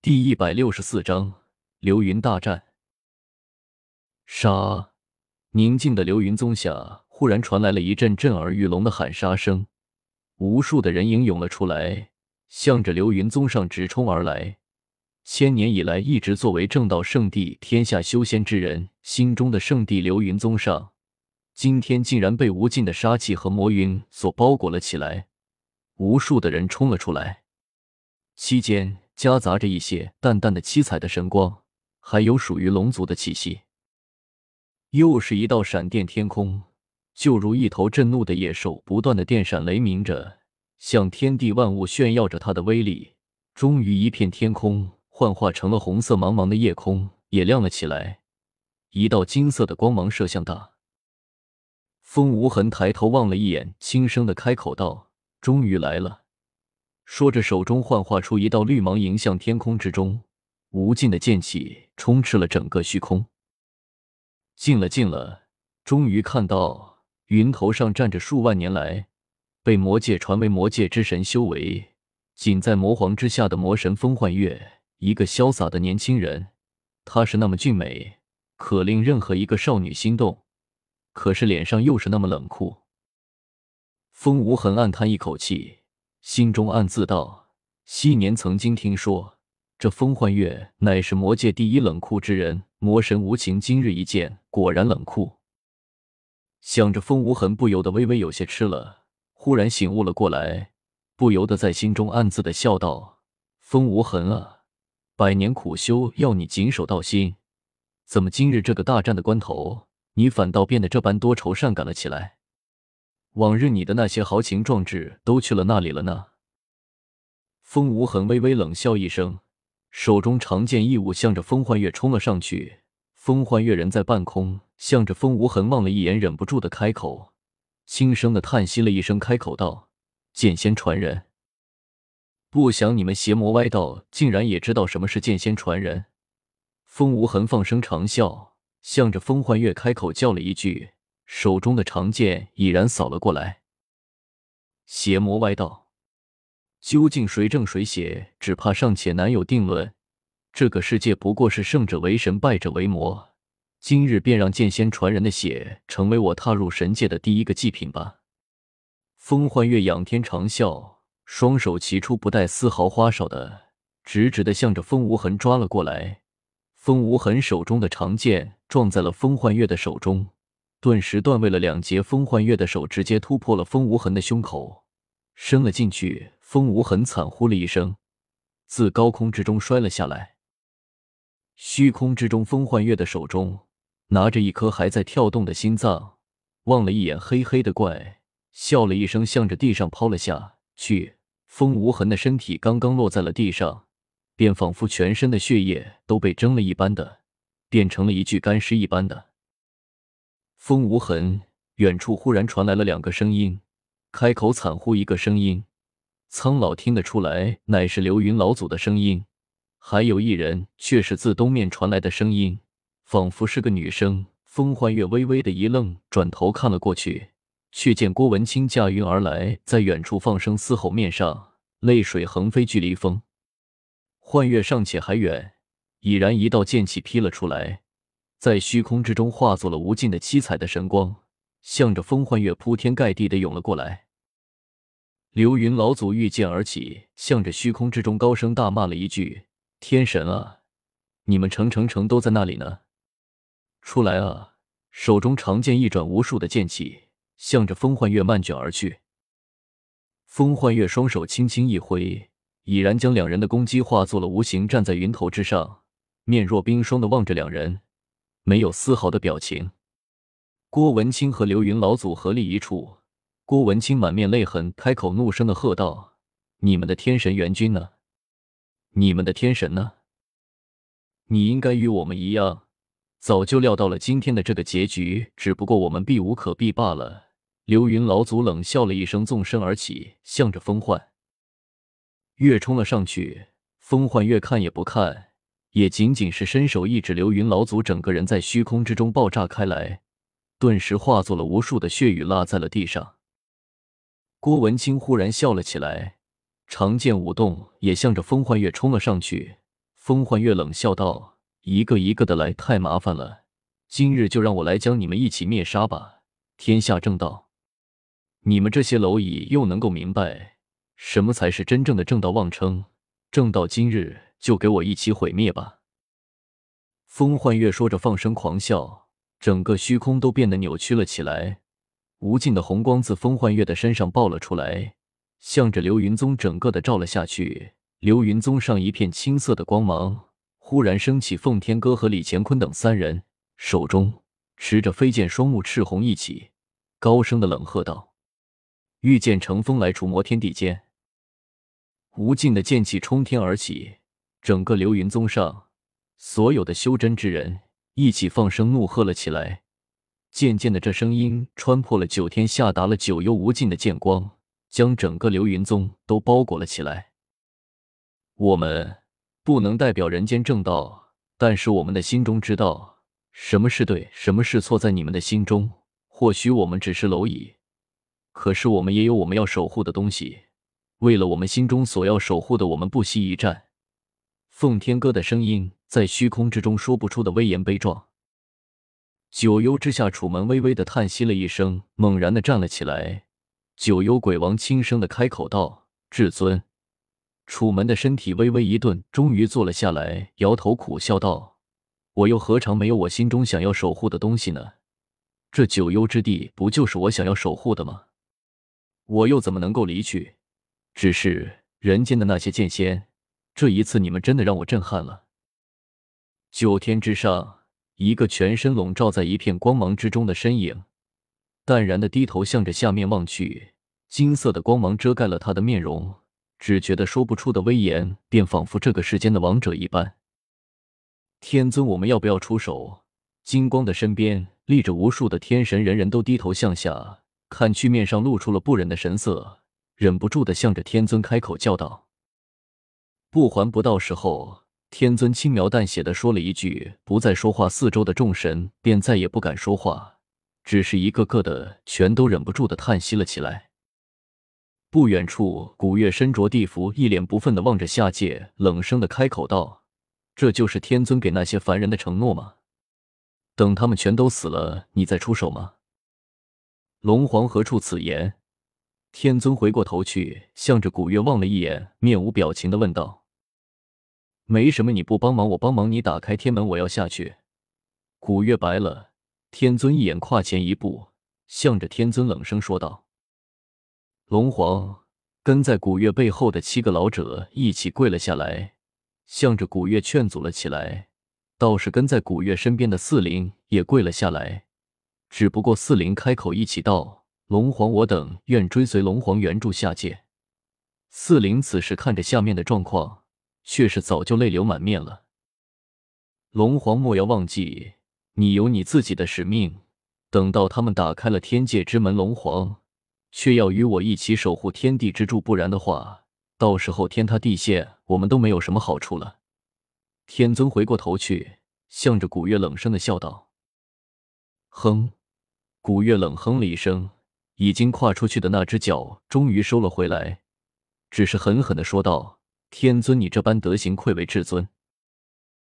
第一百六十四章流云大战。杀！宁静的流云宗下，忽然传来了一阵震耳欲聋的喊杀声，无数的人影涌了出来，向着流云宗上直冲而来。千年以来，一直作为正道圣地、天下修仙之人心中的圣地流云宗上，今天竟然被无尽的杀气和魔云所包裹了起来。无数的人冲了出来，期间。夹杂着一些淡淡的七彩的神光，还有属于龙族的气息。又是一道闪电，天空就如一头震怒的野兽，不断的电闪雷鸣着，向天地万物炫耀着它的威力。终于，一片天空幻化成了红色，茫茫的夜空也亮了起来，一道金色的光芒射向大。风无痕抬头望了一眼，轻声的开口道：“终于来了。”说着，手中幻化出一道绿芒，迎向天空之中，无尽的剑气充斥了整个虚空。近了，近了，终于看到云头上站着数万年来被魔界传为魔界之神修为，仅在魔皇之下的魔神风幻月，一个潇洒的年轻人。他是那么俊美，可令任何一个少女心动，可是脸上又是那么冷酷。风无痕暗叹一口气。心中暗自道：“昔年曾经听说这风幻月乃是魔界第一冷酷之人，魔神无情。今日一见，果然冷酷。”想着，风无痕不由得微微有些吃了，忽然醒悟了过来，不由得在心中暗自的笑道：“风无痕啊，百年苦修要你谨守道心，怎么今日这个大战的关头，你反倒变得这般多愁善感了起来？”往日你的那些豪情壮志都去了那里了呢？风无痕微微冷笑一声，手中长剑异物向着风幻月冲了上去。风幻月人在半空，向着风无痕望了一眼，忍不住的开口，轻声的叹息了一声，开口道：“剑仙传人，不想你们邪魔歪道竟然也知道什么是剑仙传人。”风无痕放声长笑，向着风幻月开口叫了一句。手中的长剑已然扫了过来。邪魔歪道，究竟谁正谁邪，只怕尚且难有定论。这个世界不过是胜者为神，败者为魔。今日便让剑仙传人的血成为我踏入神界的第一个祭品吧。风幻月仰天长啸，双手齐出，不带丝毫花哨的，直直的向着风无痕抓了过来。风无痕手中的长剑撞在了风幻月的手中。顿时断位了两截，风幻月的手直接突破了风无痕的胸口，伸了进去。风无痕惨呼了一声，自高空之中摔了下来。虚空之中，风幻月的手中拿着一颗还在跳动的心脏，望了一眼黑黑的怪，笑了一声，向着地上抛了下去。风无痕的身体刚刚落在了地上，便仿佛全身的血液都被蒸了一般的，变成了一具干尸一般的。风无痕，远处忽然传来了两个声音，开口惨呼一个声音，苍老听得出来，乃是流云老祖的声音；还有一人却是自东面传来的声音，仿佛是个女生。风幻月微微的一愣，转头看了过去，却见郭文清驾云而来，在远处放声嘶吼，面上泪水横飞，距离风幻月尚且还远，已然一道剑气劈了出来。在虚空之中化作了无尽的七彩的神光，向着风幻月铺天盖地的涌了过来。流云老祖御剑而起，向着虚空之中高声大骂了一句：“天神啊，你们成成成都在那里呢？出来啊！”手中长剑一转，无数的剑气向着风幻月漫卷而去。风幻月双手轻轻一挥，已然将两人的攻击化作了无形，站在云头之上，面若冰霜的望着两人。没有丝毫的表情。郭文清和流云老祖合力一处，郭文清满面泪痕，开口怒声的喝道：“你们的天神元君呢？你们的天神呢？你应该与我们一样，早就料到了今天的这个结局，只不过我们避无可避罢了。”流云老祖冷笑了一声，纵身而起，向着风幻月冲了上去。风幻月看也不看。也仅仅是伸手一指，流云老祖整个人在虚空之中爆炸开来，顿时化作了无数的血雨，落在了地上。郭文清忽然笑了起来，长剑舞动，也向着风幻月冲了上去。风幻月冷笑道：“一个一个的来，太麻烦了。今日就让我来将你们一起灭杀吧！天下正道，你们这些蝼蚁又能够明白什么才是真正的正道？妄称正道，今日就给我一起毁灭吧！”风幻月说着，放声狂笑，整个虚空都变得扭曲了起来，无尽的红光自风幻月的身上爆了出来，向着流云宗整个的照了下去。流云宗上一片青色的光芒忽然升起，奉天哥和李乾坤等三人手中持着飞剑，双目赤红一起，高声的冷喝道：“御剑乘风来，除魔天地间！”无尽的剑气冲天而起，整个流云宗上所有的修真之人一起放声怒喝了起来。渐渐的，这声音穿破了九天，下达了九幽无尽的剑光，将整个流云宗都包裹了起来。我们不能代表人间正道，但是我们的心中知道什么是对，什么是错。在你们的心中，或许我们只是蝼蚁，可是我们也有我们要守护的东西。为了我们心中所要守护的，我们不惜一战。奉天哥的声音在虚空之中说不出的威严悲壮。九幽之下，楚门微微的叹息了一声，猛然的站了起来。九幽鬼王轻声的开口道：“至尊。”楚门的身体微微一顿，终于坐了下来，摇头苦笑道：“我又何尝没有我心中想要守护的东西呢？这九幽之地不就是我想要守护的吗？我又怎么能够离去？只是人间的那些剑仙，这一次你们真的让我震撼了。”九天之上，一个全身笼罩在一片光芒之中的身影，淡然的低头向着下面望去，金色的光芒遮盖了他的面容。只觉得说不出的威严，便仿佛这个世间的王者一般。天尊，我们要不要出手？金光的身边立着无数的天神，人人都低头向下看去，面上露出了不忍的神色，忍不住的向着天尊开口叫道：“不还不到时候。”天尊轻描淡写的说了一句，不再说话，四周的众神便再也不敢说话，只是一个个的全都忍不住的叹息了起来。不远处，古月身着地服，一脸不忿的望着下界，冷声的开口道：“这就是天尊给那些凡人的承诺吗？等他们全都死了，你再出手吗？”龙皇何处此言？天尊回过头去，向着古月望了一眼，面无表情的问道：“没什么，你不帮忙，我帮忙。你打开天门，我要下去。”古月白了天尊一眼，跨前一步，向着天尊冷声说道。龙皇跟在古月背后的七个老者一起跪了下来，向着古月劝阻了起来。倒是跟在古月身边的四灵也跪了下来，只不过四灵开口一起道：“龙皇，我等愿追随龙皇援助下界。”四灵此时看着下面的状况，却是早就泪流满面了。龙皇莫要忘记，你有你自己的使命。等到他们打开了天界之门，龙皇。却要与我一起守护天地之柱，不然的话，到时候天塌地陷，我们都没有什么好处了。天尊回过头去，向着古月冷声的笑道：“哼。”古月冷哼了一声，已经跨出去的那只脚终于收了回来，只是狠狠的说道：“天尊，你这般德行，愧为至尊。”